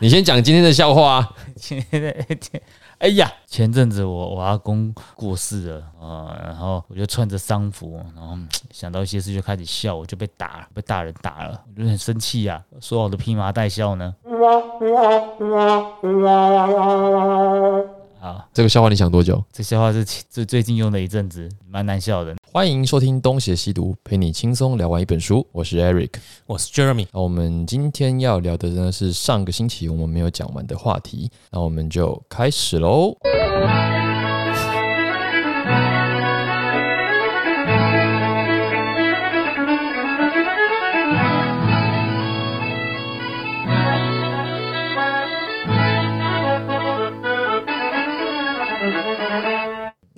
你先讲今天的笑话啊。前哎呀，前阵子我我阿公过世了啊、然后我就穿着丧服，然后想到一些事就开始笑，我就被打，被大人打了，我就很生气呀、说好的披麻戴孝呢？好，这个笑话你想多久？这笑话是最最近用了一阵子，蛮难笑的。欢迎收听《东邪西毒》，陪你轻松聊完一本书。我是 Eric。我是 Jeremy，那我们今天要聊的呢是上个星期我们没有讲完的话题，那我们就开始喽。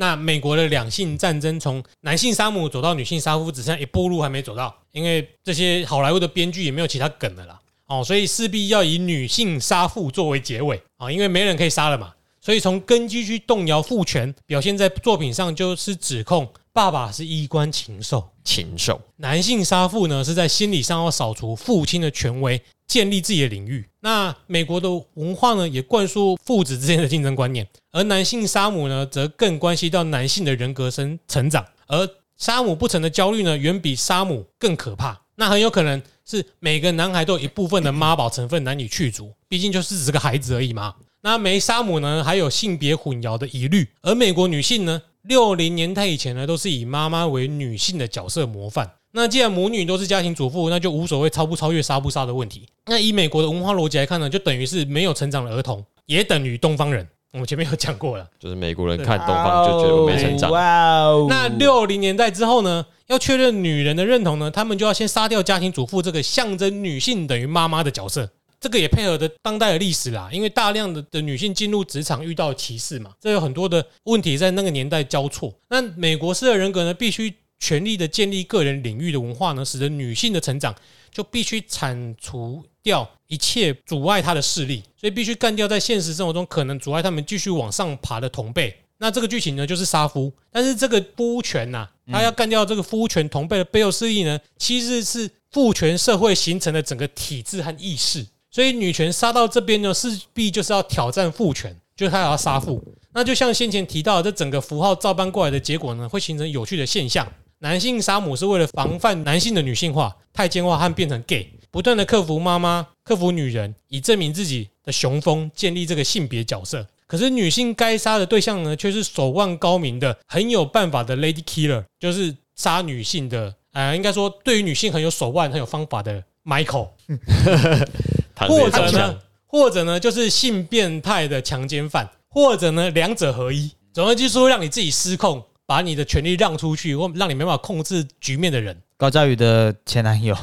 那美国的两性战争从男性杀母走到女性杀夫，只剩下一步路还没走到，因为这些好莱坞的编剧也没有其他梗了啦，哦，所以势必要以女性杀父作为结尾啊，因为没人可以杀了嘛，所以从根基去动摇父权，表现在作品上就是指控爸爸是衣冠禽兽，禽兽，男性杀父呢，是在心理上要扫除父亲的权威，建立自己的领域。那美国的文化呢，也灌输父子之间的竞争观念，而男性杀母呢，则更关系到男性的人格生成长。而杀母不成的焦虑呢，远比杀母更可怕。那很有可能是每个男孩都有一部分的妈宝成分难以去除，毕竟就是只是个孩子而已嘛。那没杀母呢，还有性别混淆的疑虑，而美国女性呢，六零年代以前呢，都是以妈妈为女性的角色模范。那既然母女都是家庭主妇，那就无所谓超不超越、杀不杀的问题。那以美国的文化逻辑来看呢，就等于是没有成长的儿童，也等于东方人。我们前面有讲过了。就是美国人看东方就觉得我没成长。哇哦那六零年代之后呢，要确认女人的认同呢，他们就要先杀掉家庭主妇这个象征女性等于妈妈的角色。这个也配合着当代的历史啦，因为大量的的女性进入职场遇到歧视嘛，这有很多的问题在那个年代交错。那美国式的人格呢，必须全力的建立个人领域的文化呢，使得女性的成长就必须铲除掉一切阻碍她的势力，所以必须干掉在现实生活中可能阻碍他们继续往上爬的同辈。那这个剧情呢，就是杀夫，但是这个夫权呐、他要干掉这个夫权同辈的背后势力呢，其实是父权社会形成的整个体制和意识。所以女权杀到这边呢，势必就是要挑战父权，就是他要杀父。那就像先前提到的，这整个符号照搬过来的结果呢，会形成有趣的现象。男性杀母是为了防范男性的女性化、太监化和变成 gay，不断的克服妈妈、克服女人，以证明自己的雄风，建立这个性别角色。可是女性该杀的对象呢，却是手腕高明的、很有办法的 lady killer，就是杀女性的，呃，应该说对于女性很有手腕、很有方法的 Michael。或者呢，或者呢，就是性变态的强奸犯，或者呢，两者合一。总而言之，说让你自己失控，把你的权利让出去，或让你没办法控制局面的人高佳宇的前男友，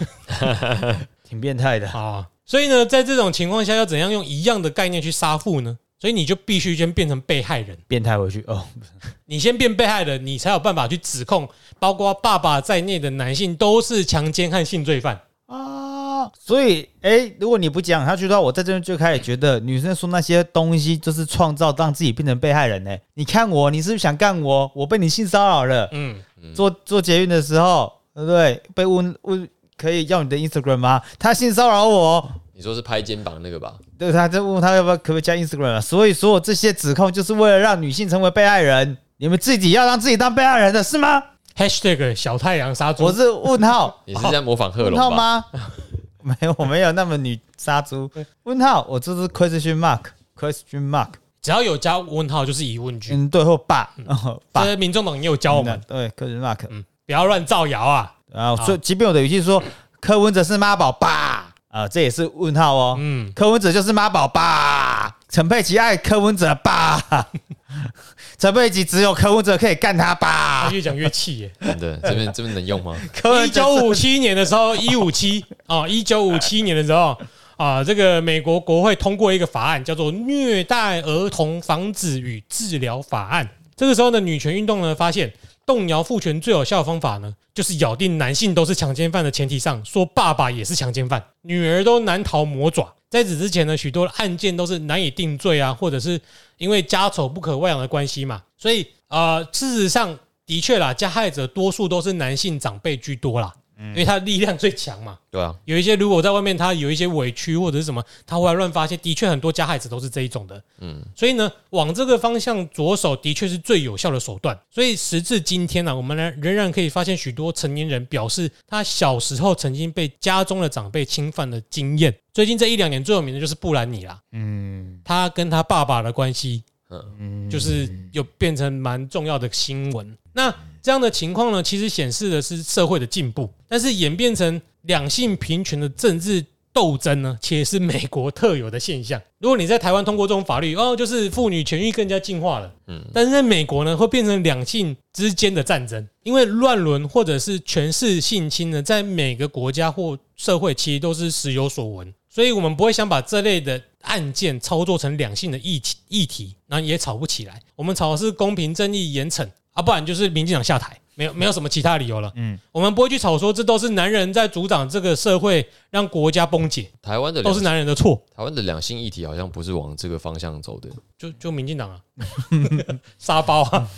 挺变态的。啊。所以呢，在这种情况下，要怎样用一样的概念去杀父呢？所以你就必须先变成被害人，变态回去哦，你先变被害人，你才有办法去指控，包括爸爸在内的男性都是强奸和性罪犯。啊，所以，哎、如果你不讲下去的话，我在这边就开始觉得女生说那些东西就是创造让自己变成被害人呢、你看我，你是不是想干我？我被你性骚扰了。嗯，做做捷运的时候，对不对？被问问可以要你的 Instagram 吗？他性骚扰我，你说是拍肩膀那个吧？对，他在问他要不要可不可以加 Instagram 啊？所以所有这些指控就是为了让女性成为被害人。你们自己要让自己当被害人的是吗？#hashtag 小太阳杀猪我，是问号，你是在模仿贺问号龙吧？吗？没有，我没有那么女杀猪。问号，我这是 question mark，question mark，只要有加问号就是疑问句。嗯，对，或爸，这民众党也有教我们，对，question mark，嗯，不要乱造谣啊。啊。所以即便我的语气说柯文哲是妈宝爸，啊，这也是问号哦。嗯，柯文哲就是妈宝爸，陈佩琪爱柯文哲吧，陈佩琪只有柯文哲可以干他他爸。越讲越气耶。真的，这边这边能用吗？一九五七年的时候，一五七啊，一九五七年的时候啊，这个美国国会通过一个法案，叫做《虐待儿童防止与治疗法案》。这个时候呢，女权运动呢发现，动摇父权最有效的方法呢，就是咬定男性都是强奸犯的前提上，说爸爸也是强奸犯，女儿都难逃魔爪。在此之前呢，许多案件都是难以定罪啊，或者是因为家丑不可外扬的关系嘛，所以呃，事实上的确啦，加害者多数都是男性长辈居多啦。因为他力量最强嘛。对啊，有一些如果在外面他有一些委屈或者是什么，他回来乱发泄，的确很多加害者都是这一种的。嗯，所以呢，往这个方向着手的确是最有效的手段。所以时至今天呢、我们呢仍然可以发现许多成年人表示他小时候曾经被家中的长辈侵犯的经验。最近这一两年最有名的就是布兰妮啦，嗯他跟他爸爸的关系嗯，就是有变成蛮重要的新闻。那这样的情况呢，其实显示的是社会的进步，但是演变成两性平权的政治斗争呢，其实是美国特有的现象。如果你在台湾通过这种法律，哦，就是妇女权益更加进化了，嗯，但是在美国呢，会变成两性之间的战争，因为乱伦或者是权势性侵呢，在每个国家或社会其实都是时有所闻。所以我们不会想把这类的案件操作成两性的议题，议题，然后也吵不起来。我们吵的是公平正义、严惩啊，不然就是民进党下台，没有没有什么其他理由了。嗯，我们不会去吵说这都是男人在主掌这个社会，让国家崩解，台湾的两都是男人的错。台湾的两性议题好像不是往这个方向走的。就就民进党啊，沙包啊，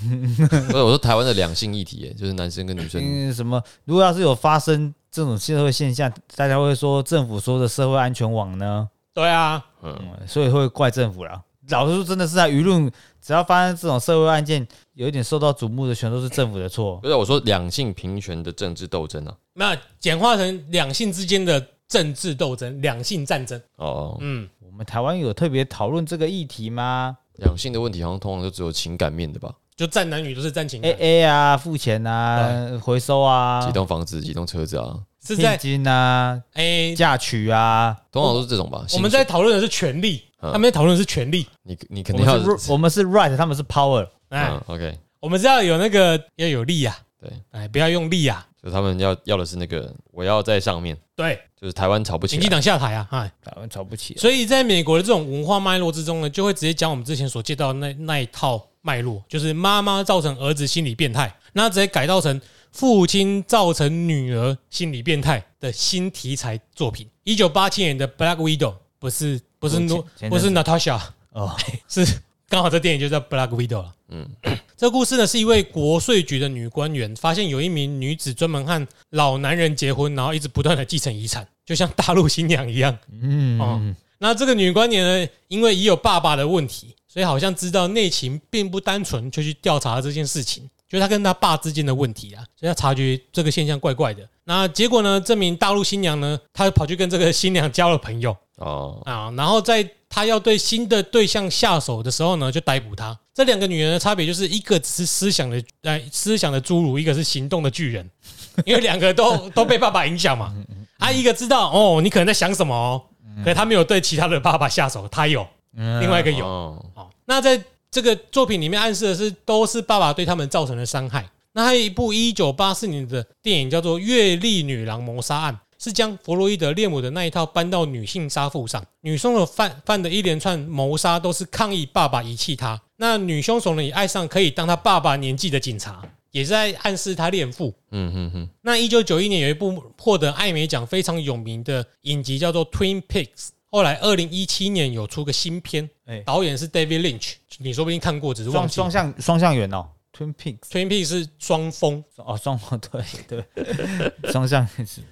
不 是我说台湾的两性议题耶，就是男生跟女生。嗯，什么？如果要是有发生这种社会现象，大家会说政府说的社会安全网呢？对啊，嗯，所以会怪政府啦。老实说，真的是在，舆论只要发生这种社会案件，有一点受到瞩目的，全都是政府的错。不是我说两性平权的政治斗争啊。那简化成两性之间的政治斗争、两性战争。哦，嗯，我们台湾有特别讨论这个议题吗两性的问题好像通常都只有情感面的吧？就战男女都是战情感？A，A 啊，付钱啊，回收啊几，栋房子、几栋车子啊，聘是在金啊，哎，嫁娶啊。通常都是这种吧。我们在讨论的是权利，嗯他们在讨论的是权利。你你肯定要我们是，我们是 right，他们是 power。哎嗯，OK，我们是要有那个要有力呀，对，哎，不要用力呀。就他们要要的是那个我要在上面，对，就是台湾吵不起来。民进党下台啊，哎，台湾吵不起，所以在美国的这种文化脉络之中呢，就会直接讲我们之前所介绍的那那一套脉络，就是妈妈造成儿子心理变态，那直接改造成父亲造成女儿心理变态的新题材作品。一九八七年的《Black Widow》不是不是前诺不是 Natasha，哦，是刚好这电影就叫《Black Widow》了。嗯，这故事呢是一位国税局的女官员发现有一名女子专门和老男人结婚，然后一直不断的继承遗产，就像大陆新娘一样。嗯，哦。那这个女官员呢，因为已有爸爸的问题，所以好像知道内情并不单纯，就去调查这件事情，就是他跟他爸之间的问题啊，所以他察觉这个现象怪怪的。那结果呢，这名大陆新娘呢，她跑去跟这个新娘交了朋友哦，啊，然后在她要对新的对象下手的时候呢，就逮捕她。这两个女人的差别就是一个是思想的呃思想的侏儒，一个是行动的巨人，因为两个都 都被爸爸影响嘛。啊，一个知道哦，你可能在想什么哦，可是他没有对其他的爸爸下手，他有，另外一个有哦哦。那在这个作品里面暗示的是，都是爸爸对他们造成的伤害。那还有一部一九八四年的电影叫做《月丽女郎谋杀案》，是将弗洛伊德恋母的那一套搬到女性杀父上。女凶手犯犯的一连串谋杀都是抗议爸爸遗弃她。那女凶手呢也爱上可以当她爸爸年纪的警察，也是在暗示她恋父。嗯哼哼，那一九九一年有一部获得艾美奖非常有名的影集叫做《Twin Peaks》，后来二零一七年有出个新片，哎导演是 David Lynch，你说不定看过，只是忘记。双双向双向圆哦，Twin Peaks。Twin Peaks 是双峰，哦，双峰对 对，双向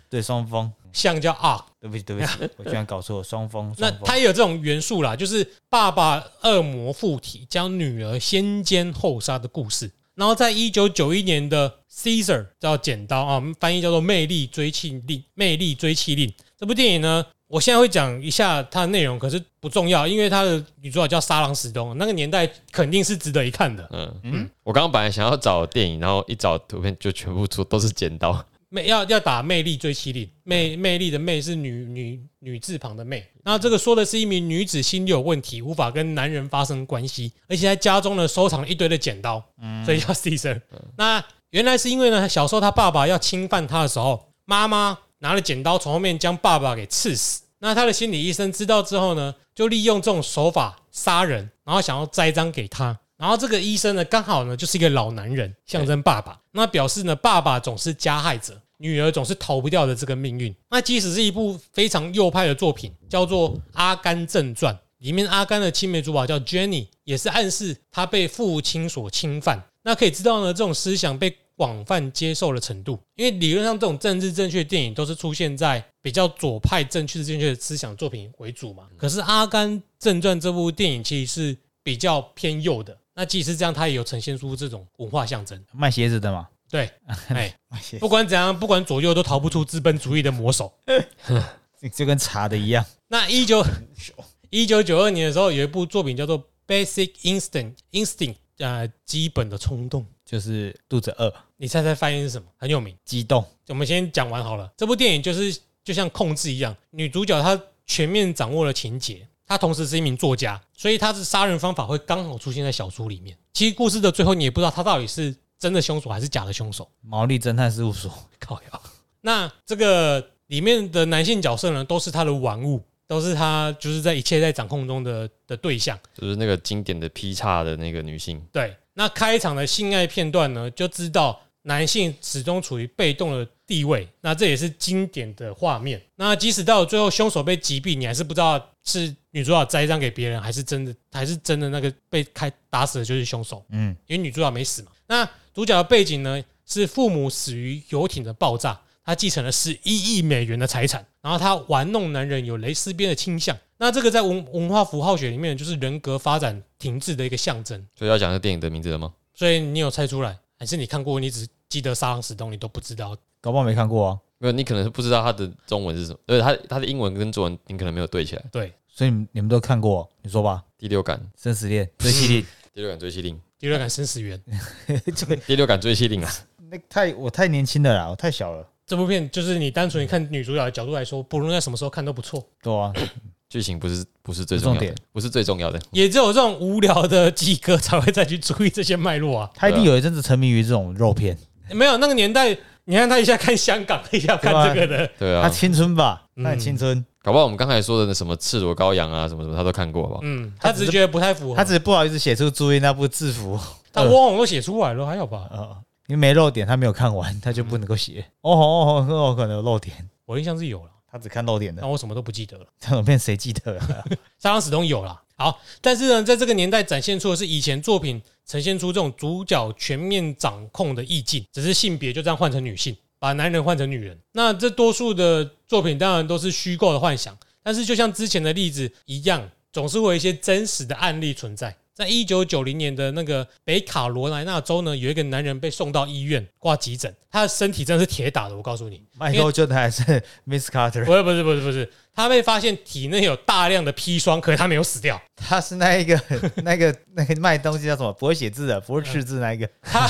对双峰，像叫 Arc。对不起对不起，我居然搞错了，双峰。那双峰它也有这种元素啦，就是爸爸恶魔附体将女儿先奸后杀的故事。然后在一九九一年的 Caesar 叫剪刀啊，翻译叫做《魅力追妻令》。魅力追妻令这部电影呢，我现在会讲一下它的内容，可是不重要，因为它的女主角叫沙朗史东，那个年代肯定是值得一看的。嗯嗯，我刚刚本来想要找电影，然后一找图片就全部出都是剪刀。魅要要打魅力追妻令，魅魅力的魅是女女女字旁的魅。那这个说的是一名女子心理有问题，无法跟男人发生关系，而且在家中呢收藏了一堆的剪刀，嗯所以叫 Caesar。那原来是因为呢，小时候他爸爸要侵犯他的时候，妈妈拿了剪刀从后面将爸爸给刺死。那他的心理医生知道之后呢，就利用这种手法杀人，然后想要栽赃给他。然后这个医生呢，刚好呢就是一个老男人，象征爸爸。那表示呢，爸爸总是加害者，女儿总是逃不掉的这个命运。那即使是一部非常右派的作品，叫做《阿甘正传》，里面阿甘的青梅竹马叫 Jenny，也是暗示他被父亲所侵犯。那可以知道呢，这种思想被广泛接受的程度。因为理论上这种政治正确的电影都是出现在比较左派正确正确的思想作品为主嘛。可是《阿甘正传》这部电影其实是比较偏右的。那即使是这样，它也有呈现出这种文化象征。卖鞋子的嘛，对，哎，卖鞋不管怎样，不管左右都逃不出资本主义的魔手。就跟查的一样。那一九 一九九二年的时候，有一部作品叫做《Basic Instinct》，Instinct，呃，基本的冲动。就是肚子饿、你猜猜翻译是什么？很有名。激动，我们先讲完好了。这部电影就是就像控制一样，女主角她全面掌握了情节，她同时是一名作家，所以她的杀人方法会刚好出现在小说里面。其实故事的最后，你也不知道她到底是真的凶手还是假的凶手。毛利侦探事务所，靠呀！那这个里面的男性角色呢，都是他的玩物，都是他就是在一切在掌控中的的对象。就是那个经典的劈叉的那个女性，对，那开场的性爱片段呢，就知道男性始终处于被动的地位，那这也是经典的画面。那即使到最后凶手被击毙，你还是不知道是女主角栽赃给别人，还是真的，还是真的那个被开打死的就是凶手。嗯，因为女主角没死嘛。那主角的背景呢，是父母死于游艇的爆炸，他继承了十一亿美元的财产，然后他玩弄男人，有蕾丝边的倾向。那这个在文文化符号学里面，就是人格发展停滞的一个象征。所以要讲这电影的名字了吗？所以你有猜出来，还是你看过，你只记得沙朗史东，你都不知道？搞不好没看过啊。没有，你可能是不知道它的中文是什么，而且它它的英文跟中文你可能没有对起来。对，所以你们你们都看过，你说吧，第六感，《生死恋》追妻令，第六感追妻令，第六感生死缘 这个第六感追妻令啊！那太我太年轻了啦，我太小了，这部片，就是你单纯看女主角的角度来说，不论在什么时候看都不错。对啊，剧情不是不是最重要的，不是最重要的。也只有这种无聊的鸡哥才会再去注意这些脉络啊。他一定有一阵子沉迷于这种肉片，没有那个年代，你看他一下看香港，一下看这个的，对啊，他青春吧，嗯他很青春，搞不好我们刚才说的那什么赤裸羔羊啊，什么什么，他都看过，好不好？嗯，他只是觉得不太符合。他只是不好意思写出注意那部制服，他汪汪都写出来了，还好吧？呃，因为没漏点，他没有看完，他就不能够写。哦吼哦吼，哦可能有漏点，我印象是有了，他只看漏点的但，我什么都不记得了。这种片谁记得啊？沙朗史东有啦。好，但是呢，在这个年代展现出的是以前作品呈现出这种主角全面掌控的意境，只是性别就这样换成女性，把男人换成女人。那这多数的作品当然都是虚构的幻想，但是就像之前的例子一样，总是会有一些真实的案例存在。在一九九零年的那个北卡罗来纳州呢，有一个男人被送到医院挂急诊，他的身体真的是铁打的，我告诉你，迈克尔 ·jordan 还是 Miss Carter？不是不是不是不是，他被发现体内有大量的砒霜，可是他没有死掉。他是那一个 那个那个卖东西叫什么？不会写字的，不会识字那一个。他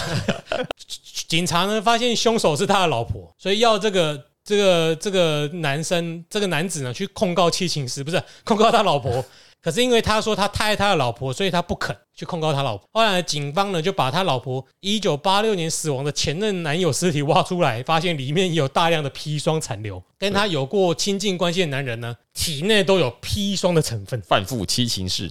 警察呢发现凶手是他的老婆，所以要这个这个这个男生这个男子呢去控告七情师，不是控告他老婆。可是因为他说他太爱他的老婆，所以他不肯去控告他老婆。后来警方呢就把他老婆一九八六年死亡的前任男友尸体挖出来，发现里面有大量的砒霜残留。跟他有过亲近关系的男人呢，体内都有砒霜的成分。范富七情事，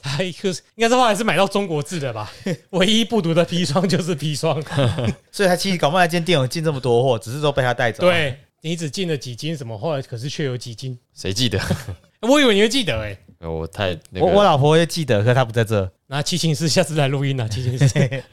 他一个应该是后来是买到中国制的吧？唯一不读的砒霜就是砒霜。所以他其实搞不好那间店有进这么多货，只是说被他带走。，对你只进了几斤什么，后来可是却有几斤。谁记得？我以为你会记得哎、呃我太那个，我我老婆也记得，可是她不在这。那七情师下次来录音了，七情师。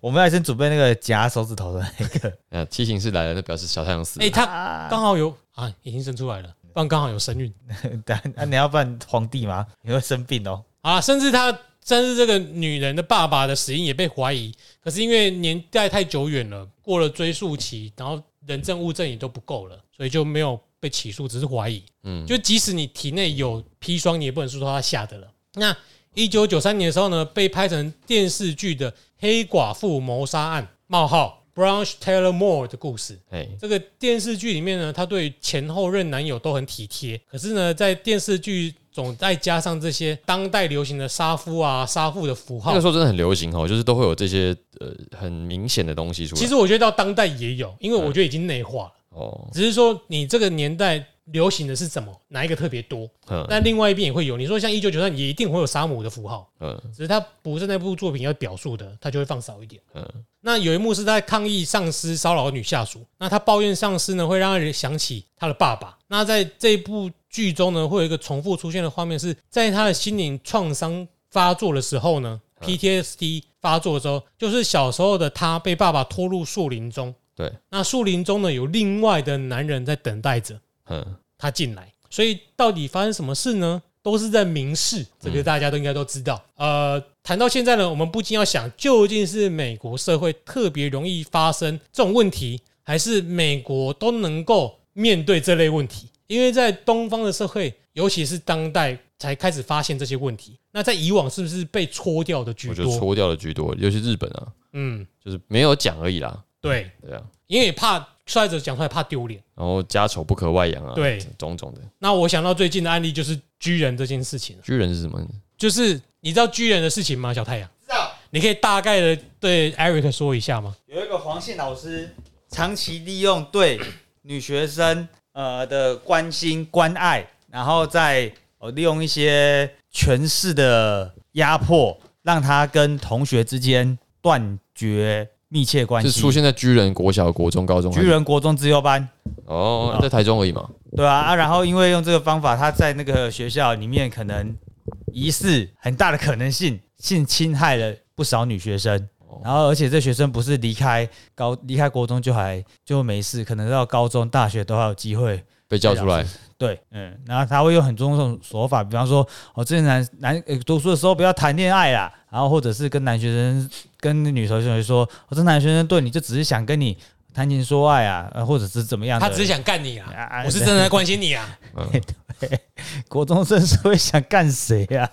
我们要先准备那个夹手指头的那个。呃，七情事来了，就表示小太阳死了哎、。他啊刚好有啊，已经生出来了，不然刚好有身孕 但 啊，你要办皇帝吗？你会生病哦。啊，甚至他甚至这个女人的爸爸的死因也被怀疑，可是因为年代太久远了，过了追溯期，然后人证物证也都不够了，所以就没有被起诉，只是怀疑。嗯，就即使你体内有砒霜，你也不能说他下的了。那一九九三年的时候呢，被拍成电视剧的《黑寡妇谋杀案》冒号 Branch Taylor Moore 的故事。哎，这个电视剧里面呢，他对前后任男友都很体贴，可是呢，在电视剧总再加上这些当代流行的杀夫啊、杀父的符号那个时，候真的很流行哦，就是都会有这些呃很明显的东西出来。其实我觉得到当代也有，因为我觉得已经内化了，哦，只是说你这个年代流行的是什么，哪一个特别多，嗯那另外一边也会有。你说像一九九三也一定会有沙姆的符号，嗯只是他不是那部作品要表述的，他就会放少一点。嗯那有一幕是在抗议上司骚扰女下属，那他抱怨上司呢会让人想起他的爸爸。那在这部剧中呢，会有一个重复出现的画面，是在他的心灵创伤发作的时候呢，PTSD 发作的时候，就是小时候的他被爸爸拖入树林中，对，那树林中呢有另外的男人在等待着嗯，他进来，所以到底发生什么事呢？都是在明示，这个大家都应该都知道。呃，谈到现在呢，我们不禁要想，究竟是美国社会特别容易发生这种问题，还是美国都能够面对这类问题？因为在东方的社会，尤其是当代才开始发现这些问题。那在以往是不是被搓掉的居多？我觉得搓掉的居多，尤其日本啊，嗯，就是没有讲而已啦，对，对啊，因为怕受害者讲出来怕丢脸。然后家丑不可外扬啊，对，种种的。那我想到最近的案例就是居人这件事情，巨人是什么？就是你知道居人的事情吗？小太阳，知道你可以大概的对 Eric 说一下吗？有一个黄姓老师长期利用对女学生呃的关心关爱，然后再呃利用一些权势的压迫，让他跟同学之间断绝密切关系。是出现在巨人国小、国中、高中还是？居人国中自优班，哦，在台中而已嘛。对啊啊，然后因为用这个方法，他在那个学校里面可能疑似很大的可能性性侵害了不少女学生。然后，而且这学生不是离开高离开国中就还就没事，可能到高中、大学都还有机会被叫出来，对，嗯，然后他会用很多种手法，比方说，哦，这些男男、呃读书的时候不要谈恋爱啦，然后或者是跟男学生、跟女同学说，我，这男学生对你就只是想跟你谈情说爱啊，呃或者是怎么样，他只是想干你啊啊，我是真的在关心你啊。国中生是会想干谁呀、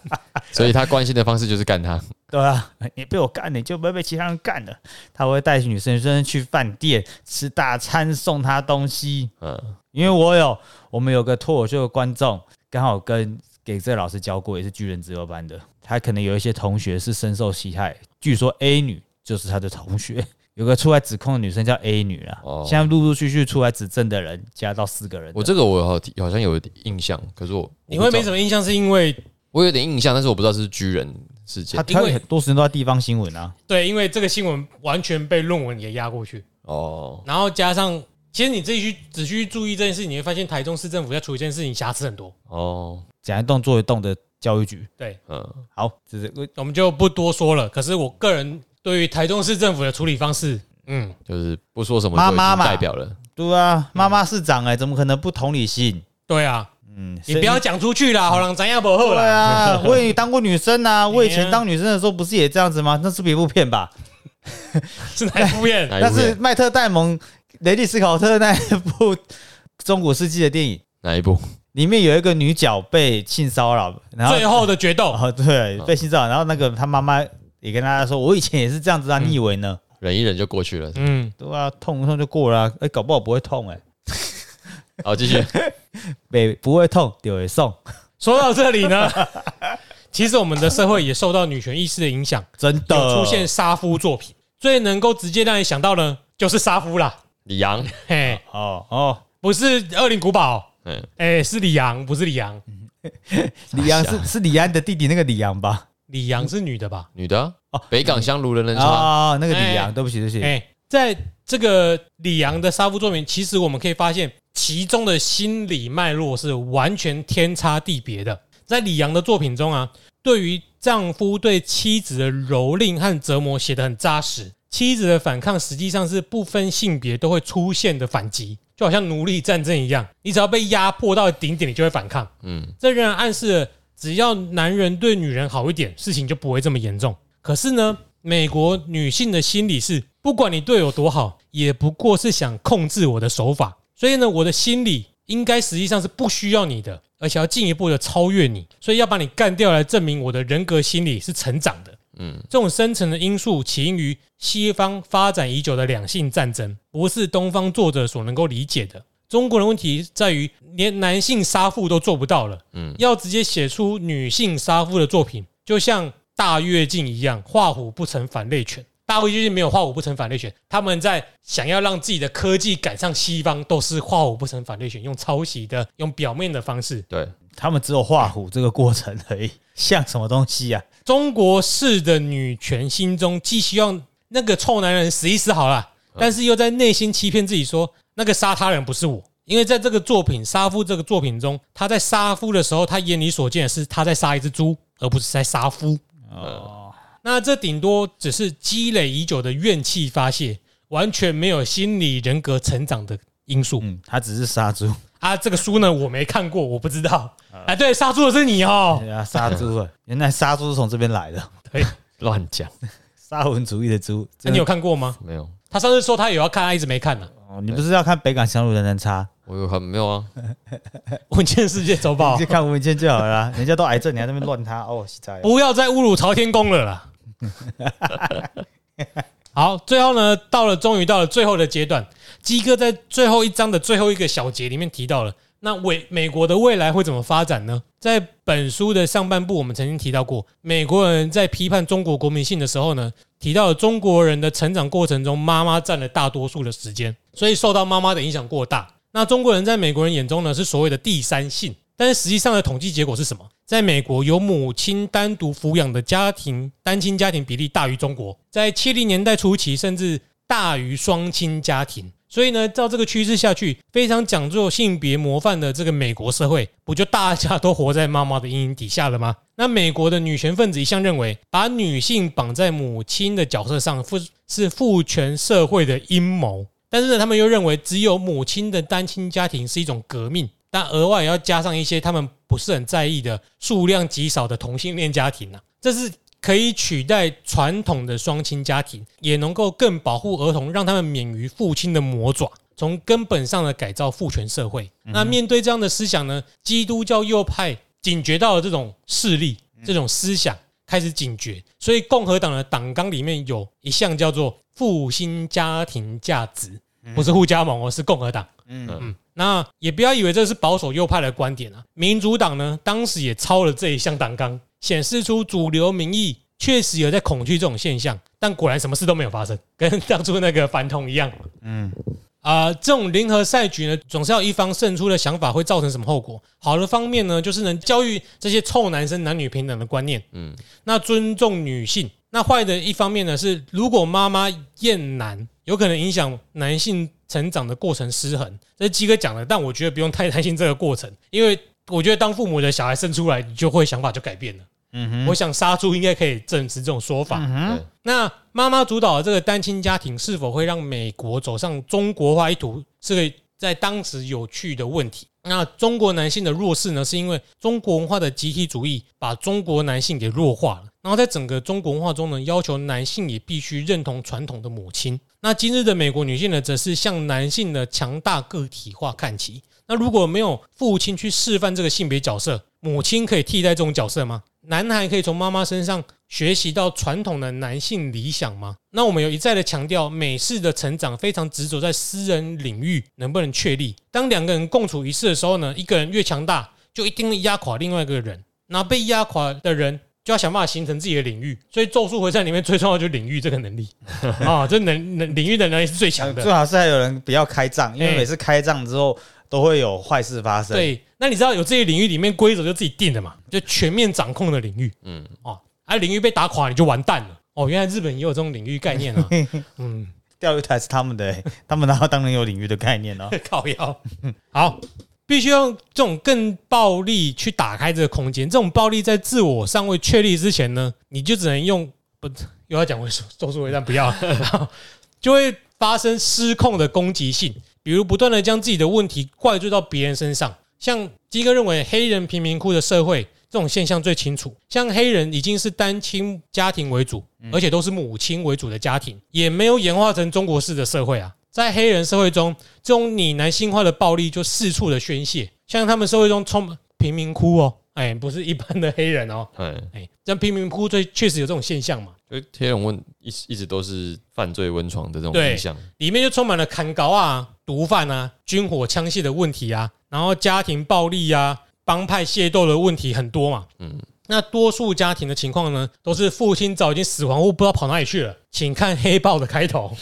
所以他关心的方式就是干他。对啊，你被我干，你就不会被其他人干了。他会带女生生去饭店吃大餐，送他东西。嗯，因为我有我们有个脱口秀的观众，刚好跟给这个老师教过，也是巨人自由班的。他可能有一些同学是深受其害，据说 A 女就是他的同学。有个出来指控的女生叫 A 女啊，哦现在陆陆续续出来指证的人加到四个人。我这个我好好像有一点印象，可是我你会没什么，印象，是因为我有点印象，但是我不知道是居人事件他。他很多时间都在地方新闻啊。对，因为这个新闻完全被论文给压过去，哦，然后加上，其实你自己去仔细去注意这件事，你会发现台中市政府在处理这件事情瑕疵很多。哦，讲一动做一动的教育局。对，嗯，好，这是我们就不多说了。可是我个人对于台中市政府的处理方式，嗯，就是不说什么妈妈嘛代表了。对啊，妈妈市长哎、怎么可能不同理心？对啊，嗯，你不要讲出去啦，好让咱要不后对啦。啊，我也当过女生啊，我以前当女生的时候不是也这样子吗？那是别部片吧？是哪一部片？那哪一部片？是麦特戴蒙、雷利斯考特那一部中古世纪的电影，哪一部？里面有一个女角被性骚扰，然后最后的决斗，哦对被性骚扰，然后那个她妈妈也跟大家说，我以前也是这样子啊，你以为呢？忍一忍就过去了。嗯，对啊，痛一痛就过了、啊，哎、搞不好不会痛哎、好，继续。没不会痛就会送，说到这里呢，其实我们的社会也受到女权意识的影响，真的。有出现杀夫作品，最能够直接让你想到呢，就是杀夫啦。李阳，嘿，哦哦，不是恶灵古堡，嗯，哎，是李阳，不是李阳，李阳是是李安的弟弟那个李阳吧？李阳是女的吧？女的啊哦北港香炉人人差。啊、那个李哎阳，对不起对不起，哎，在这个李阳的杀夫作品，其实我们可以发现其中的心理脉络是完全天差地别的。在李阳的作品中啊，对于丈夫对妻子的蹂躏和折磨写得很扎实，妻子的反抗实际上是不分性别都会出现的反击，就好像奴隶战争一样，你只要被压迫到顶点，你就会反抗。嗯，这仍然暗示了，只要男人对女人好一点，事情就不会这么严重。可是呢，美国女性的心理是，不管你对我多好，也不过是想控制我的手法。所以呢，我的心理应该实际上是不需要你的，而且要进一步的超越你，所以要把你干掉来证明我的人格心理是成长的。嗯，这种深层的因素起因于西方发展已久的两性战争，不是东方作者所能够理解的。中国的问题在于，连男性杀父都做不到了，嗯要直接写出女性杀父的作品，就像大跃进一样，画虎不成反类犬。大跃进没有画虎不成反类犬，他们在想要让自己的科技赶上西方，都是画虎不成反类犬，用抄袭的、用表面的方式。对，他们只有画虎这个过程而已，像什么东西啊？中国式的女权心中既希望那个臭男人死一死好了，但是又在内心欺骗自己说，那个杀他人不是我。因为在这个作品《杀夫》这个作品中，他在杀夫的时候，他眼里所见的是他在杀一只猪，而不是在杀夫。哦，那这顶多只是积累已久的怨气发泄，完全没有心理人格成长的因素嗯，他只是杀猪，啊。这个书呢，我没看过，我不知道。哎，对，杀猪的是你哦。对啊，杀猪啊，原来杀猪是从这边来的，对乱讲，沙文主义的猪。那你有看过吗？没有，他上次说他有要看，他一直没看呢。哦，你不是要看北港香炉人人差，我有看没有啊？文件世界周报你就，看文件就好了啦。人家都癌症，你还在那边乱他哦，实在。不要再侮辱朝天宫了啦。好，最后呢，到了终于到了最后的阶段，鸡哥在最后一章的最后一个小节里面提到了，那未美国的未来会怎么发展呢？在本书的上半部，我们曾经提到过，美国人在批判中国国民性的时候呢，提到了中国人的成长过程中，妈妈占了大多数的时间，所以受到妈妈的影响过大。那中国人在美国人眼中呢，是所谓的第三性，但是实际上的统计结果是什么？在美国，有母亲单独抚养的家庭单亲家庭比例大于中国，在七零年代初期甚至大于双亲家庭。所以呢，照这个趋势下去，非常讲究性别模范的这个美国社会，不就大家都活在妈妈的阴影底下了吗？那美国的女权分子一向认为，把女性绑在母亲的角色上，父是父权社会的阴谋。但是呢，他们又认为只有母亲的单亲家庭是一种革命，但额外要加上一些他们不是很在意的数量极少的同性恋家庭啊，这是可以取代传统的双亲家庭，也能够更保护儿童，让他们免于父亲的魔爪。从根本上的改造父权社会。那面对这样的思想呢，基督教右派警觉到了这种势力、这种思想，开始警觉。所以共和党的党纲里面有一项叫做复兴家庭价值，不是互加盟哦，是共和党。嗯嗯，那也不要以为这是保守右派的观点啊。民主党呢，当时也抄了这一项党纲，显示出主流民意确实有在恐惧这种现象，但果然什么事都没有发生，跟 当初那个反统一样。嗯啊、这种零和赛局呢，总是要一方胜出的想法会造成什么后果？好的方面呢，就是能教育这些臭男生男女平等的观念，嗯，那尊重女性。那坏的一方面呢，是如果妈妈厌男，有可能影响男性成长的过程失衡。这是鸡哥讲的，但我觉得不用太担心这个过程，因为我觉得当父母的小孩生出来，你就会想法就改变了。嗯哼我想杀猪应该可以证实这种说法。哼，那妈妈主导的这个单亲家庭是否会让美国走上中国化一途，是个在当时有趣的问题。那中国男性的弱势呢，是因为中国文化的集体主义把中国男性给弱化了。然后在整个中国文化中呢，要求男性也必须认同传统的母亲。那今日的美国女性呢，则是向男性的强大个体化看齐。那如果没有父亲去示范这个性别角色，母亲可以替代这种角色吗？男孩可以从妈妈身上学习到传统的男性理想吗？那我们有一再的强调，美式的成长非常执着在私人领域能不能确立。当两个人共处一室的时候呢，一个人越强大，就一定会压垮另外一个人。那被压垮的人就要想办法形成自己的领域。所以《咒术回战》里面最重要就是领域这个能力 啊，这能能领域的能力是最强的最。好是还有人不要开仗，因为哎每次开仗之后都会有坏事发生。，对，那你知道有这些领域里面规则就自己定的嘛，就全面掌控的领域嗯，哦，啊，领域被打垮你就完蛋了。哦，原来日本也有这种领域概念啊。嗯，钓鱼台是他们的、欸，他们哪有当然有领域的概念哦。靠腰。好，必须用这种更暴力去打开这个空间。这种暴力在自我尚未确立之前呢，你就只能用不又要讲回咒咒术回战，不要，就会发生失控的攻击性，比如不断的将自己的问题怪罪到别人身上。像基哥认为黑人贫民窟的社会。这种现象最清楚，像黑人已经是单亲家庭为主，而且都是母亲为主的家庭，也没有演化成中国式的社会啊。在黑人社会中，这种拟男性化的暴力就四处的宣泄，像他们社会中充满贫民窟哦，哎，不是一般的黑人哦，哎，哎，像贫民窟最确实有这种现象嘛，就黑人问一一直都是犯罪温床的这种对印象，里面就充满了砍高啊、毒贩啊、军火枪械的问题啊，然后家庭暴力啊、帮派械斗的问题很多嘛。嗯，那多数家庭的情况呢，都是父亲早已经死亡或不知道跑哪里去了，请看《黑豹》的开头。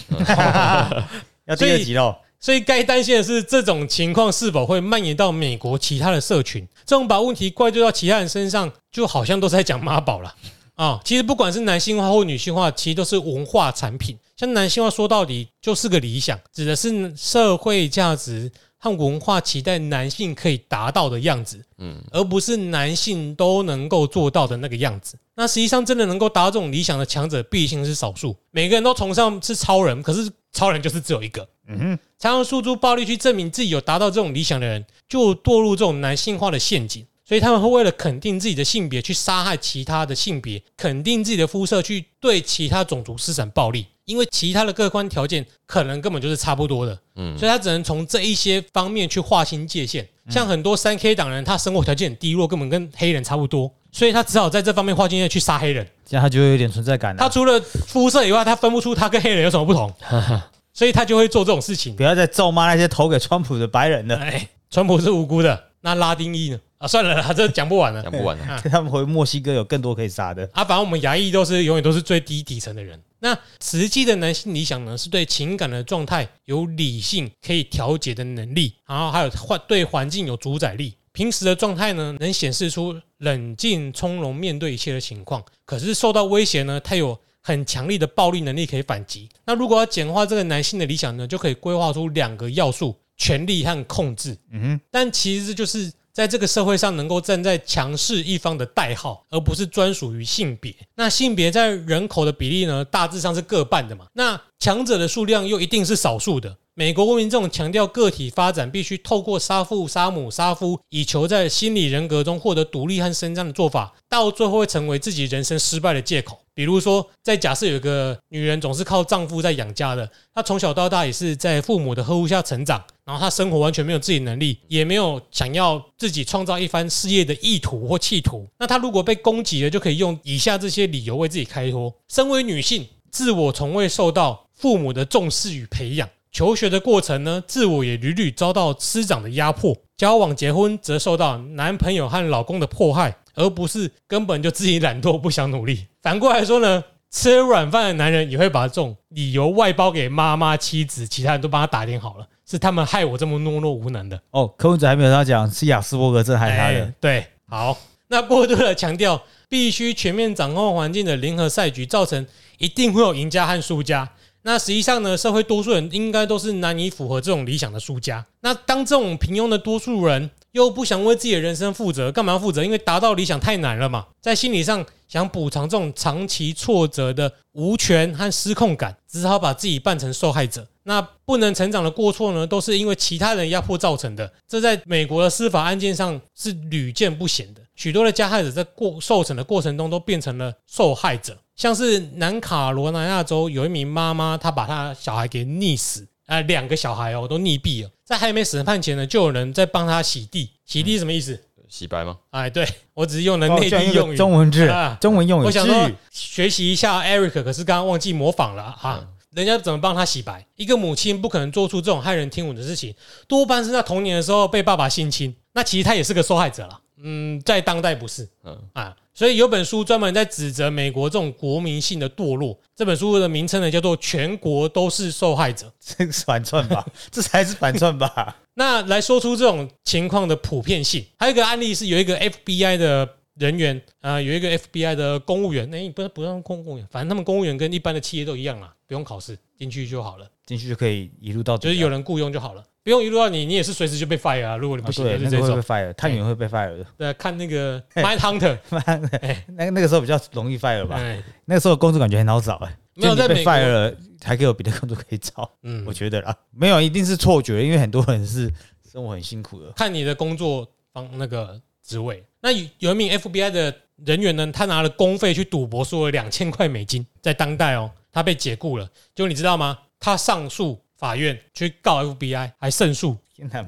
要第二集喽。所以该担心的是，这种情况是否会蔓延到美国其他的社群？这种把问题怪罪到其他人身上，就好像都是在讲妈宝了啊！其实不管是男性化或女性化，其实都是文化产品。像男性化说到底就是个理想，指的是社会价值和文化期待男性可以达到的样子，嗯，而不是男性都能够做到的那个样子。那实际上，真的能够达到这种理想的强者，毕竟是少数。每个人都崇尚是超人，可是超人就是只有一个。嗯哼，常用诉诸暴力去证明自己有达到这种理想的人，就堕入这种男性化的陷阱。所以他们会为了肯定自己的性别，去杀害其他的性别；肯定自己的肤色，去对其他种族施展暴力。因为其他的客观条件可能根本就是差不多的，嗯所以他只能从这一些方面去划清界限。像很多三 K 党人，他生活条件很低落，根本跟黑人差不多，所以他只好在这方面划清界限去杀黑人。这样他就会有点存在感了。他除了肤色以外，他分不出他跟黑人有什么不同，所以他就会做这种事情。不要再咒骂那些投给川普的白人了，哎，川普是无辜的，那拉丁裔呢？啊，算了啦，这讲不完了讲。不完了。他们回墨西哥有更多可以杀的。啊，反正我们牙裔都是永远都是最低底层的人。那实际的男性理想呢，是对情感的状态有理性可以调节的能力，然后还有环对环境有主宰力。平时的状态呢，能显示出冷静从容面对一切的情况。可是受到威胁呢，他有很强力的暴力能力可以反击。那如果要简化这个男性的理想呢，就可以规划出两个要素：权力和控制。嗯哼，但其实这就是在这个社会上能够站在强势一方的代号，而不是专属于性别。那性别在人口的比例呢，大致上是各半的嘛。那强者的数量又一定是少数的。美国公民这种强调个体发展必须透过杀父、杀母、杀夫，以求在心理人格中获得独立和伸张的做法，到最后会成为自己人生失败的借口。比如说，在假设有一个女人总是靠丈夫在养家的，她从小到大也是在父母的呵护下成长，然后她生活完全没有自己能力，也没有想要自己创造一番事业的意图或企图。那她如果被攻击了，就可以用以下这些理由为自己开脱：身为女性，自我从未受到父母的重视与培养。求学的过程呢，自我也屡屡遭到师长的压迫；交往结婚则受到男朋友和老公的迫害，而不是根本就自己懒惰不想努力。反过来说呢，吃软饭的男人也会把这种理由外包给妈妈、妻子，其他人都帮他打点好了，是他们害我这么懦弱无能的。哦，柯文哲还没有他讲是雅斯伯格症害他的哎。对，好，那过度的强调必须全面掌控环境的联合赛局，造成一定会有赢家和输家。那实际上呢，社会多数人应该都是难以符合这种理想的输家。那当这种平庸的多数人又不想为自己的人生负责，干嘛要负责？因为达到理想太难了嘛，在心理上想补偿这种长期挫折的无权和失控感，只好把自己扮成受害者。那不能成长的过错呢，都是因为其他人压迫造成的。这在美国的司法案件上是屡见不鲜的。许多的加害者在过受审的过程中都变成了受害者。像是南卡罗来纳州有一名妈妈，她把她小孩给溺死，啊，两个小孩哦都溺毙了。在还没审判前呢，就有人在帮她洗地。洗地什么意思？洗白吗？哎，对我只是用了内地用语。中文字啊，中文用语我想说学习一下 Eric，可是刚刚忘记模仿了啊。人家怎么帮他洗白？一个母亲不可能做出这种骇人听闻的事情，多半是在童年的时候被爸爸性侵。那其实他也是个受害者了。嗯，在当代不是嗯，啊，所以有本书专门在指责美国这种国民性的堕落。这本书的名称呢叫做《全国都是受害者》。这个是反串吧？这才是反串吧？那来说出这种情况的普遍性，还有一个案例是有一个 FBI 的人员啊、呃有一个 FBI 的公务员，哎、不是不用公务员，反正他们公务员跟一般的企业都一样啦，不用考试进去就好了，进去就可以一路到，就是有人雇佣就好了，不用一路到你，你也是随时就被 fire 啊，如果你啊不行就是这种。fire，探员会被 fire 的。对，看那个 Mind Hunter，哎那个那个时候比较容易 fire 吧？哎，那个时候工作感觉很好找哎，没有在被 fire 了，还可以有别的工作可以找，嗯我，觉得啦，没有一定是错觉，因为很多人是生活很辛苦的。看你的工作方那个职位。那有有一名 FBI 的人员呢，他拿了公费去赌博，输了两千块美金，在当代哦，他被解雇了。就你知道吗？他上诉法院去告 FBI，还胜诉。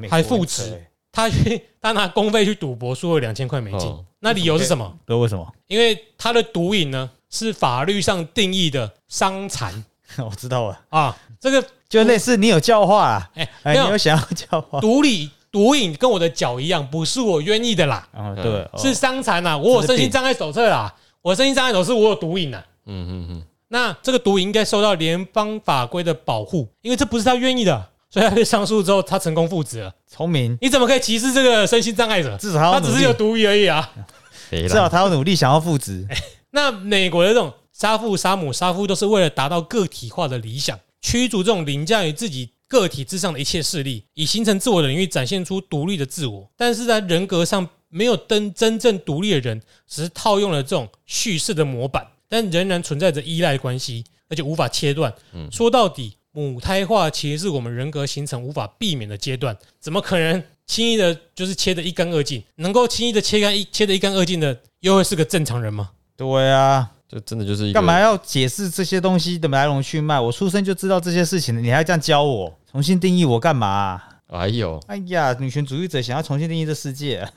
还复职欸他去他拿公费去赌博，输了两千块美金哦。那理由是什么？对，为什么？因为他的毒瘾呢是法律上定义的伤残 我知道了，啊。这个就类似你有教化啊，哎，哎，没有你有想要教化毒理毒瘾跟我的脚一样，不是我愿意的啦。啊？对，哦是伤残啊，我有身心障碍手册啦，我身心障碍手是我有毒瘾呐。嗯嗯嗯，那这个毒瘾应该受到联邦法规的保护，因为这不是他愿意的，所以他被上诉之后，他成功复职了。聪明，你怎么可以歧视这个身心障碍者？至少他只是有毒瘾而已啊。肥至少，他要努力想要复职。那美国的这种杀父、杀母、杀夫，都是为了达到个体化的理想，驱逐这种凌驾于自己个体之上的一切势力，以形成自我的领域展现出独立的自我。但是在人格上没有登真正独立的人，只是套用了这种叙事的模板，但仍然存在着依赖关系，而且无法切断。说到底，母胎化其实是我们人格形成无法避免的阶段，怎么可能轻易的就是切得一干二净？能够轻易的切干一切得一干二净的，又会是个正常人吗？对啊，这真的就是一个干嘛要解释这些东西的来龙去脉？我出生就知道这些事情了，你还这样教我，重新定义我干嘛啊、哎呦，哎呀，女权主义者想要重新定义这世界，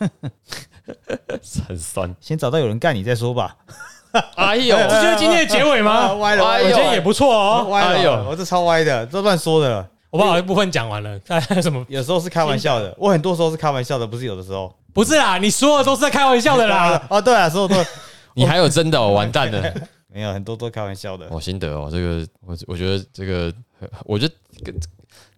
很酸。先找到有人干你再说吧。哎呦，这就是今天的结尾吗？歪了，我觉得也不错哦。歪了，哎呦我这超歪的，这乱说的。我把我一部分讲完了，看还有什么？有时候是开玩笑的，我很多时候是开玩笑的，不是有的时候。不是啦，你说的都是在开玩笑的啦。哦，对啊，所有都 你还有真的、哦，完蛋了。没有，很多都开玩笑的。我心得哦，这个我我觉得这个，我觉得跟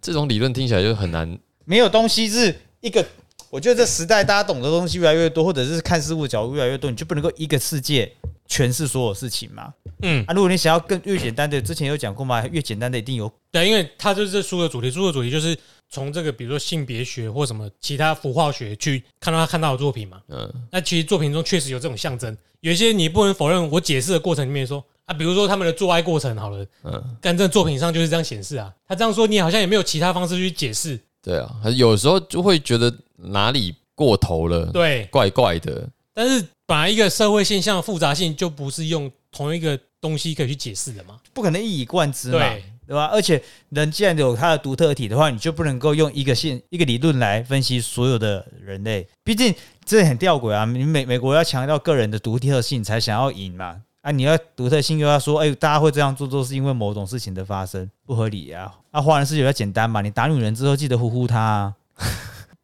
这种理论听起来就很难。没有东西是一个，我觉得这时代大家懂的东西越来越多，或者是看事物的角度越来越多，你就不能够一个世界诠释所有事情嘛。嗯，啊，如果你想要更越简单的，之前有讲过嘛，越简单的一定有对，因为它就是这书的主题，书的主题就是从这个比如说性别学或什么其他符号学去看到他看到的作品嘛。嗯，那其实作品中确实有这种象征，有一些你不能否认。我解释的过程里面说啊，比如说他们的做爱过程好了，嗯，但这作品上就是这样显示啊。他这样说，你好像也没有其他方式去解释。对啊，有时候就会觉得哪里过头了，对，怪怪的。但是本来一个社会现象的复杂性就不是用同一个东西可以去解释的嘛。不可能一以贯之嘛，对，对吧？而且人既然有它的独特体的话，你就不能够用一个现一个理论来分析所有的人类，毕竟这很吊诡啊！你美美国要强调个人的独特性才想要赢嘛。啊，你要独特性又要说，哎、大家会这样做，都是因为某种事情的发生，不合理啊。啊，华人世界比较简单嘛，你打女人之后记得呼呼她啊。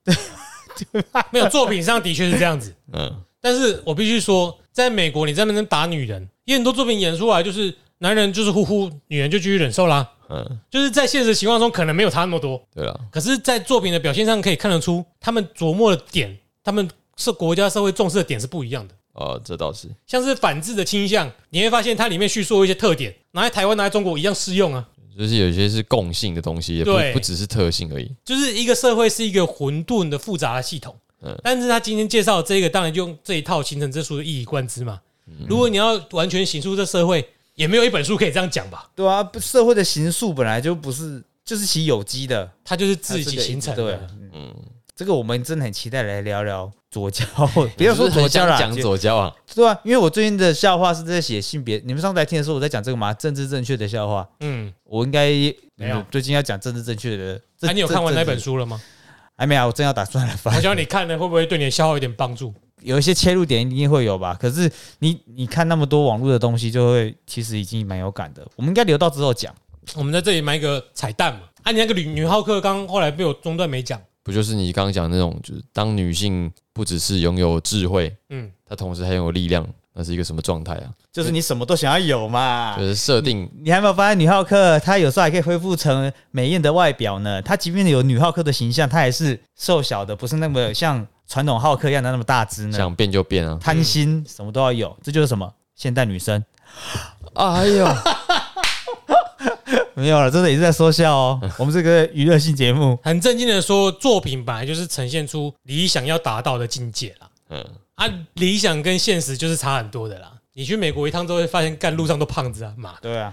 没有作品上的确是这样子，嗯，但是我必须说，在美国你在那边打女人，也很多作品演出来就是男人就是呼呼，女人就继续忍受啦。嗯，就是在现实情况中可能没有差那么多，对了，可是，在作品的表现上可以看得出，他们琢磨的点，他们是国家社会重视的点是不一样的。哦，这倒是，像是反制的倾向，你会发现它里面叙述的一些特点，拿在台湾、拿在中国一样适用啊。就是有些是共性的东西，也不对不只是特性而已。就是一个社会是一个混沌的复杂的系统，嗯但是他今天介绍的这个，当然就用这一套形成这书的一以贯之嘛。如果你要完全形塑这社会，也没有一本书可以这样讲吧？对啊，社会的形塑本来就不是，就是其有机的，它就是自己形成对的。，嗯，这个我们真的很期待来聊聊左交，不要说左交啦，讲左交啊，对啊，因为我最近的笑话是在写性别，你们上次来听的时候我在讲这个嘛？政治正确的笑话，嗯，我应该没有嗯最近要讲政治正确的。这那、你有看完那本？书了吗？还没啊，我正要打算来我翻。想你看了会不会对你的消耗有点帮助？有一些切入点一定会有吧，可是你你看那么多网络的东西，就会其实已经蛮有感的。我们应该留到之后讲。我们在这里埋一个彩蛋嘛。啊，你那个女女浩克刚后来被我中断没讲，不就是你刚刚讲的那种，就是当女性不只是拥有智慧，嗯，她同时还拥有力量，那是一个什么状态啊？就是你什么都想要有嘛就。是设定你还没有发现女浩克她有时候还可以恢复成美艳的外表呢？她即便有女浩克的形象，她还是瘦小的，不是那么像传统浩克一样的那么大只呢。想变就变啊！贪心，什么都要有，这就是什么现代女生。哎呦，没有了，真的也是在说笑哦。我们这个娱乐性节目，很正经的说，作品本来就是呈现出理想要达到的境界啦。嗯，啊，理想跟现实就是差很多的啦。你去美国一趟都会发现，干路上都胖子啊，妈的！对啊，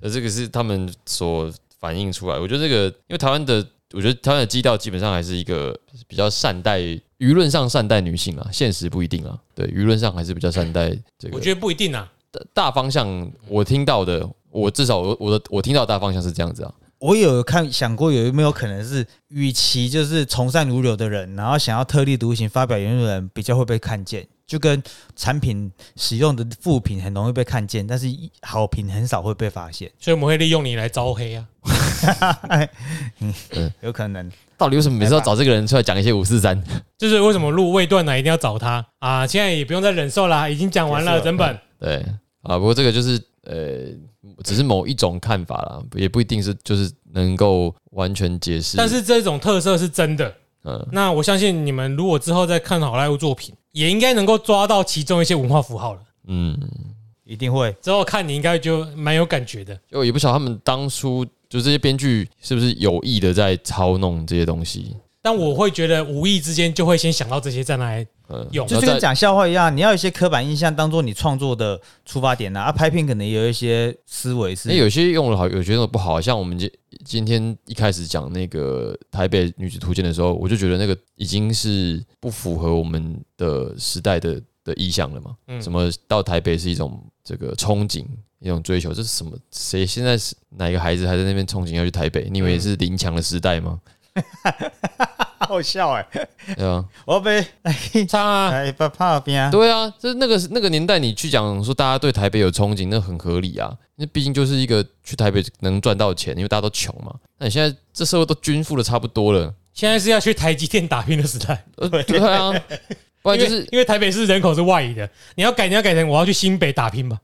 呃，这个是他们所反映出来。我觉得这个，因为台湾的，我觉得台湾的基调基本上还是一个比较善待舆论上善待女性啊，现实不一定啊。对，舆论上还是比较善待这个。我觉得不一定啊。大大方向，我听到的，我至少我我的我听到的大方向是这样子啊。我有看想过有没有可能是，与其就是从善如流的人，然后想要特立独行发表言论的人，比较会被看见，就跟产品使用的副品很容易被看见，但是好评很少会被发现，所以我们会利用你来招黑啊。嗯有可能。到底为什么每次要找这个人出来讲一些五四三？就是为什么录未断奶一定要找他啊？现在也不用再忍受啦，已经讲完了 整本。对啊，不过这个就是呃，只是某一种看法啦，也不一定是就是能够完全解释。但是这种特色是真的。嗯，那我相信你们如果之后再看好莱坞作品，也应该能够抓到其中一些文化符号了。嗯，一定会，之后看你应该就蛮有感觉的。就也不晓得他们当初就这些编剧是不是有意的在操弄这些东西？但我会觉得无意之间就会先想到这些再来嗯，用就。是跟讲笑话一样，你要有一些刻板印象当做你创作的出发点呐、啊。拍片可能也有一些思维是那、有些用的好，有些用的不好。像我们今今天一开始讲那个台北女子图鉴的时候，我就觉得那个已经是不符合我们的时代的的意向了嘛。嗯什么到台北是一种这个憧憬，一种追求，这是什么？谁现在是哪一个孩子还在那边憧憬要去台北？你以为是林强的时代吗？好笑哎、对啊，我要被唱啊，来怕怕边对啊，就是那个那个年代，你去讲说大家对台北有憧憬，那很合理啊。那毕竟就是一个去台北能赚到钱，因为大家都穷嘛。那你现在这社会都均富的差不多了，现在是要去台积电打拼的时代，呃，对。啊，不然就是因为台北市人口是外移的，你要改你要改成我要去新北打拼吧。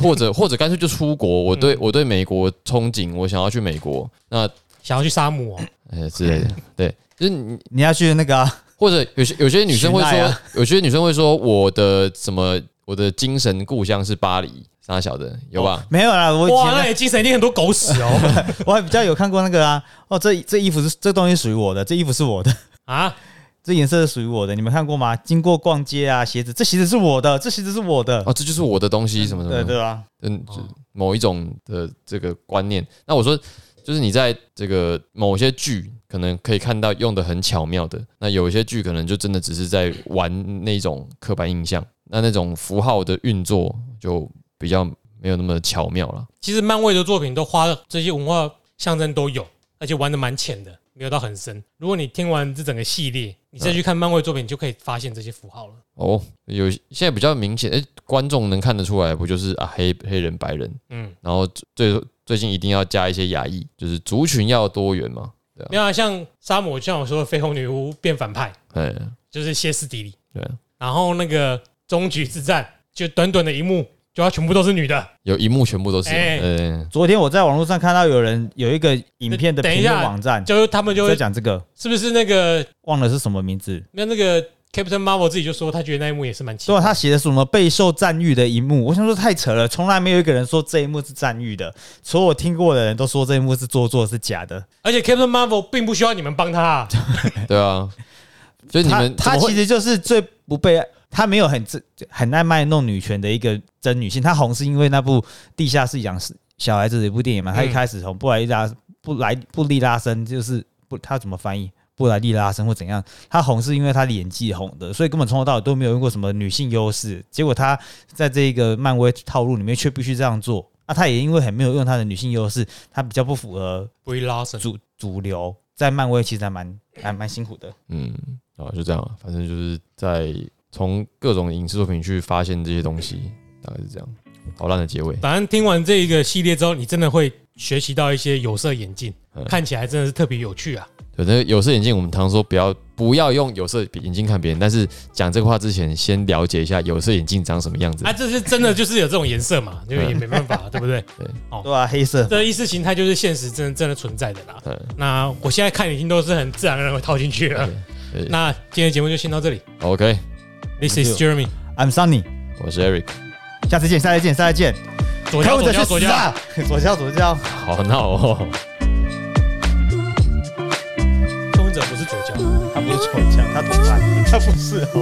或者或者干脆就出国。我对我对美国憧憬，我想要去美国，那想要去沙漠哦，呃之类的，对，就是你你要去那个啊、或者有些有些女生会说，啊有些女生会说我的什么我的精神故乡是巴黎，啥小的有吧？没有啦，我以哇，那前你精神一定很多狗屎哦 我还比较有看过那个啊，哦，这这衣服是这东西属于我的，这衣服是我的，啊！这颜色是属于我的，你们看过吗？经过逛街啊，鞋子，这鞋子是我的，这鞋子是我的，哦，这就是我的东西，什么什么，对对啊？嗯，就某一种的这个观念。那我说，就是你在这个某些剧可能可以看到用的很巧妙的，那有一些剧可能就真的只是在玩那种刻板印象，那那种符号的运作就比较没有那么巧妙了。其实漫威的作品都花了这些文化象征都有，而且玩的蛮浅的，没有到很深。如果你听完这整个系列，你再去看漫威作品，你就可以发现这些符号了。哦，有现在比较明显，诶，观众能看得出来，不就是啊黑黑人白人，嗯，然后最最近一定要加一些亚裔，就是族群要多元嘛，对啊，没有啊像沙漠，像我说的绯红女巫变反派，哎，就是歇斯底里。对啊，然后那个终局之战，就短短的一幕，就要全部都是女的。有一幕全部都是嘛，哎。呃，昨天我在网络上看到有人有一个影片的评等一下论网站就是他们就在会讲这个，是不是那个忘了是什么名字。那那个 Captain Marvel 自己就说，他觉得那一幕也是蛮奇对啊，怪。他写的什么备受赞誉的一幕，我想说太扯了，从来没有一个人说这一幕是赞誉的，所有我听过的人都说这一幕是做作是假的。而且 Captain Marvel 并不需要你们帮他、啊，对啊，所以你他们怎么会？他其实就是最不被他没有很自很爱卖弄女权的一个真女性，他红是因为那部《地下室养小孩子》的一部电影嘛，他一开始从布莱利拉布莱布利拉森就是不他怎么翻译？布莱利拉森或怎样，他红是因为他的演技红的，所以根本从头到尾都没有用过什么女性优势。结果他在这个漫威套路里面却必须这样做，那，他也因为很没有用他的女性优势，他比较不符合主主流，在漫威其实还蛮还蛮辛苦的。嗯，啊，就这样啊，反正就是在从各种影视作品去发现这些东西，大概是这样。好烂的结尾，反正听完这一个系列之后，你真的会学习到一些有色眼镜嗯，看起来真的是特别有趣啊。对，那个有色眼镜，我们常说不要不要用有色眼镜看别人，但是讲这个话之前，先了解一下有色眼镜长什么样子啊，。这是真的就是有这种颜色嘛，因为也没办法，对不对？对啊，黑色这意识形态就是现实真的真的存在的啦。嗯，那我现在看已经都是很自然而然会套进去了。对那今天的节目就先到这里。OK，This is Jeremy，，I'm Sunny，我是 Eric，下次见，下次见，下次见。左脚左脚左脚。左脚 左脚。好闹哦。是左脚。他不是左脚，他同伴，他不是哦。